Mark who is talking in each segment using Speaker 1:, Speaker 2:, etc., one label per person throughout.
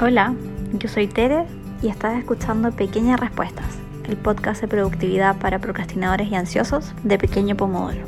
Speaker 1: Hola, yo soy Tere y estás escuchando Pequeñas Respuestas, el podcast de productividad para procrastinadores y ansiosos de Pequeño Pomodoro.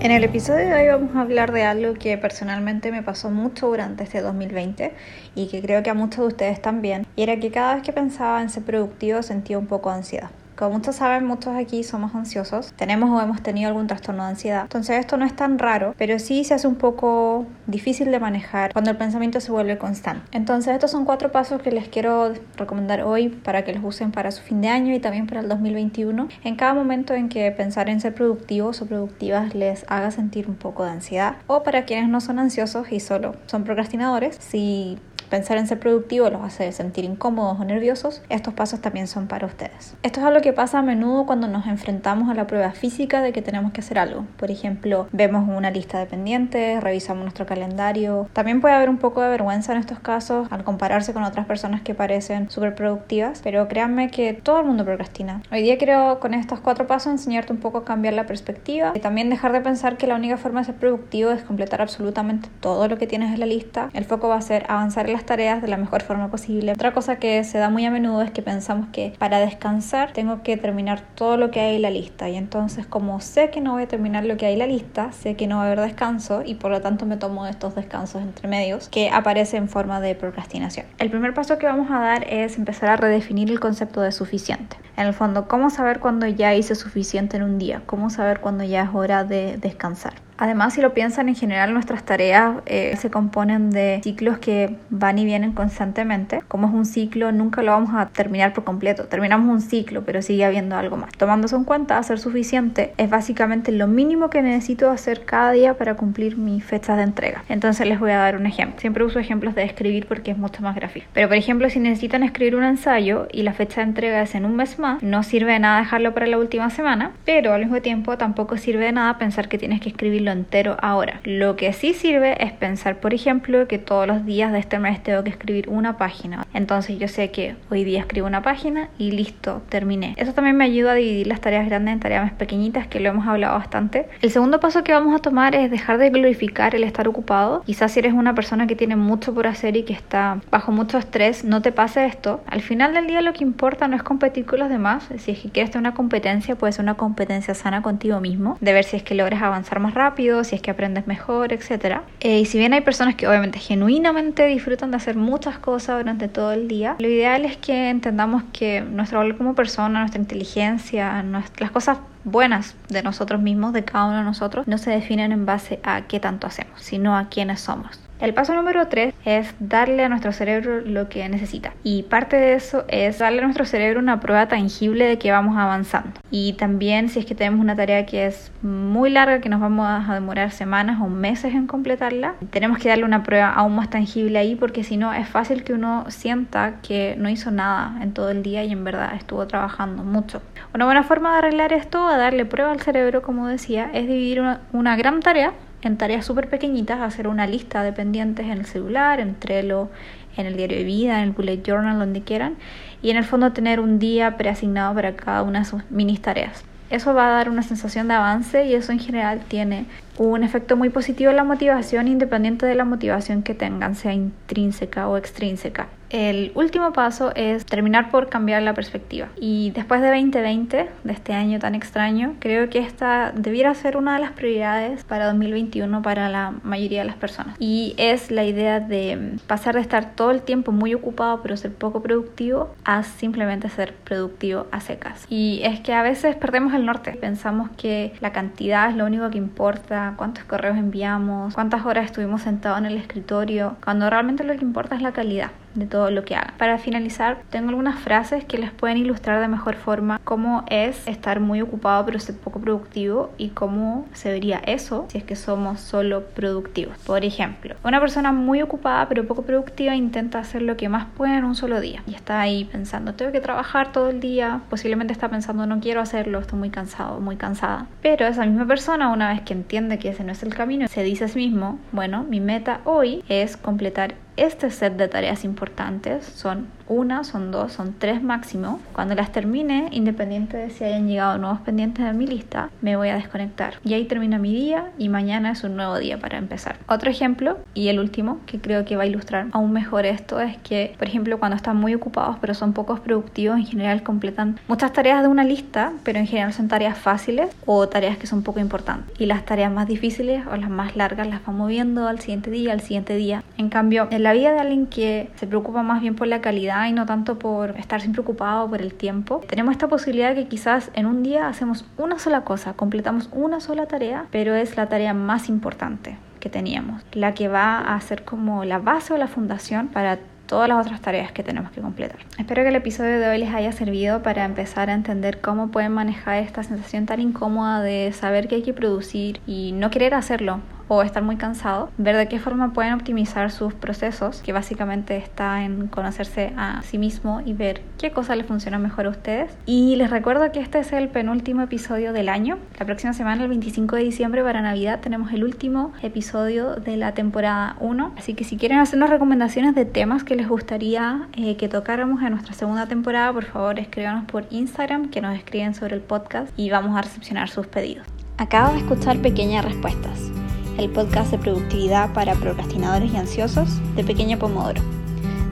Speaker 1: En el episodio de hoy vamos a hablar de algo que personalmente me pasó mucho durante este 2020 y que creo que a muchos de ustedes también, y era que cada vez que pensaba en ser productivo sentía un poco ansiedad. Como muchos saben, muchos aquí somos ansiosos, tenemos o hemos tenido algún trastorno de ansiedad. Entonces esto no es tan raro, pero sí se hace un poco difícil de manejar cuando el pensamiento se vuelve constante. Entonces estos son cuatro pasos que les quiero recomendar hoy para que los usen para su fin de año y también para el 2021. En cada momento en que pensar en ser productivos o productivas les haga sentir un poco de ansiedad o para quienes no son ansiosos y solo son procrastinadores, si pensar en ser productivo los hace sentir incómodos o nerviosos, estos pasos también son para ustedes. Esto es algo que pasa a menudo cuando nos enfrentamos a la prueba física de que tenemos que hacer algo. Por ejemplo, vemos una lista de pendientes, revisamos nuestro calendario. También puede haber un poco de vergüenza en estos casos al compararse con otras personas que parecen súper productivas, pero créanme que todo el mundo procrastina. Hoy día quiero con estos cuatro pasos enseñarte un poco a cambiar la perspectiva y también dejar de pensar que la única forma de ser productivo es completar absolutamente todo lo que tienes en la lista. El foco va a ser avanzar en tareas de la mejor forma posible. Otra cosa que se da muy a menudo es que pensamos que para descansar tengo que terminar todo lo que hay en la lista y entonces como sé que no voy a terminar lo que hay en la lista, sé que no va a haber descanso y por lo tanto me tomo estos descansos entre medios que aparecen en forma de procrastinación. El primer paso que vamos a dar es empezar a redefinir el concepto de suficiente. En el fondo, ¿cómo saber cuándo ya hice suficiente en un día? ¿Cómo saber cuándo ya es hora de descansar? Además, si lo piensan, en general nuestras tareas eh, se componen de ciclos que van y vienen constantemente. Como es un ciclo, nunca lo vamos a terminar por completo. Terminamos un ciclo, pero sigue habiendo algo más. Tomándose en cuenta, hacer suficiente es básicamente lo mínimo que necesito hacer cada día para cumplir mis fechas de entrega. Entonces les voy a dar un ejemplo. Siempre uso ejemplos de escribir porque es mucho más gráfico. Pero por ejemplo, si necesitan escribir un ensayo y la fecha de entrega es en un mes más, no sirve de nada dejarlo para la última semana, pero al mismo tiempo tampoco sirve de nada pensar que tienes que escribirlo entero ahora. Lo que sí sirve es pensar, por ejemplo, que todos los días de este mes tengo que escribir una página. Entonces yo sé que hoy día escribo una página y listo, terminé. Eso también me ayuda a dividir las tareas grandes en tareas más pequeñitas, que lo hemos hablado bastante. El segundo paso que vamos a tomar es dejar de glorificar el estar ocupado. Quizás si eres una persona que tiene mucho por hacer y que está bajo mucho estrés, no te pase esto. Al final del día lo que importa no es competir con los demás. Si es que quieres tener una competencia, puede ser una competencia sana contigo mismo, de ver si es que logras avanzar más rápido, si es que aprendes mejor, etc. Eh, y si bien hay personas que obviamente genuinamente disfrutan de hacer muchas cosas durante todo el día, lo ideal es que entendamos que nuestro valor como persona, nuestra inteligencia, las cosas buenas de nosotros mismos, de cada uno de nosotros, no se definen en base a qué tanto hacemos, sino a quiénes somos. El paso número 3 es darle a nuestro cerebro lo que necesita. Y parte de eso es darle a nuestro cerebro una prueba tangible de que vamos avanzando. Y también si es que tenemos una tarea que es muy larga, que nos vamos a demorar semanas o meses en completarla, tenemos que darle una prueba aún más tangible ahí porque si no es fácil que uno sienta que no hizo nada en todo el día y en verdad estuvo trabajando mucho. Una buena forma de arreglar esto, a darle prueba al cerebro, como decía, es dividir una, una gran tarea en tareas súper pequeñitas, hacer una lista de pendientes en el celular, en Trello, en el diario de vida, en el bullet journal, donde quieran, y en el fondo tener un día preasignado para cada una de sus mini tareas. Eso va a dar una sensación de avance y eso en general tiene un efecto muy positivo en la motivación, independiente de la motivación que tengan, sea intrínseca o extrínseca. El último paso es terminar por cambiar la perspectiva. Y después de 2020, de este año tan extraño, creo que esta debiera ser una de las prioridades para 2021 para la mayoría de las personas. Y es la idea de pasar de estar todo el tiempo muy ocupado pero ser poco productivo a simplemente ser productivo a secas. Y es que a veces perdemos el norte. Pensamos que la cantidad es lo único que importa, cuántos correos enviamos, cuántas horas estuvimos sentados en el escritorio, cuando realmente lo que importa es la calidad de todo lo que hagan. Para finalizar, tengo algunas frases que les pueden ilustrar de mejor forma cómo es estar muy ocupado pero ser poco productivo y cómo se vería eso si es que somos solo productivos. Por ejemplo, una persona muy ocupada pero poco productiva intenta hacer lo que más puede en un solo día y está ahí pensando, tengo que trabajar todo el día, posiblemente está pensando, no quiero hacerlo, estoy muy cansado, muy cansada. Pero esa misma persona, una vez que entiende que ese no es el camino, se dice a sí mismo, bueno, mi meta hoy es completar este set de tareas importantes son una, son dos, son tres máximo. Cuando las termine, independiente de si hayan llegado nuevos pendientes a mi lista, me voy a desconectar. Y ahí termina mi día y mañana es un nuevo día para empezar. Otro ejemplo, y el último, que creo que va a ilustrar aún mejor esto, es que, por ejemplo, cuando están muy ocupados pero son pocos productivos, en general completan muchas tareas de una lista, pero en general son tareas fáciles o tareas que son poco importantes. Y las tareas más difíciles o las más largas las van moviendo al siguiente día, al siguiente día. En cambio, en la vida de alguien que se preocupa más bien por la calidad y no tanto por estar siempre ocupado por el tiempo, tenemos esta posibilidad que quizás en un día hacemos una sola cosa, completamos una sola tarea, pero es la tarea más importante que teníamos, la que va a ser como la base o la fundación para todas las otras tareas que tenemos que completar. Espero que el episodio de hoy les haya servido para empezar a entender cómo pueden manejar esta sensación tan incómoda de saber que hay que producir y no querer hacerlo o estar muy cansado, ver de qué forma pueden optimizar sus procesos, que básicamente está en conocerse a sí mismo y ver qué cosa les funciona mejor a ustedes. Y les recuerdo que este es el penúltimo episodio del año. La próxima semana, el 25 de diciembre, para Navidad, tenemos el último episodio de la temporada 1. Así que si quieren hacernos recomendaciones de temas que les gustaría eh, que tocáramos en nuestra segunda temporada, por favor escríbanos por Instagram, que nos escriben sobre el podcast y vamos a recepcionar sus pedidos. Acabo de escuchar pequeñas respuestas el podcast de productividad para procrastinadores y ansiosos de Pequeño Pomodoro.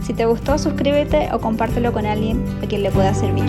Speaker 1: Si te gustó, suscríbete o compártelo con alguien a quien le pueda servir.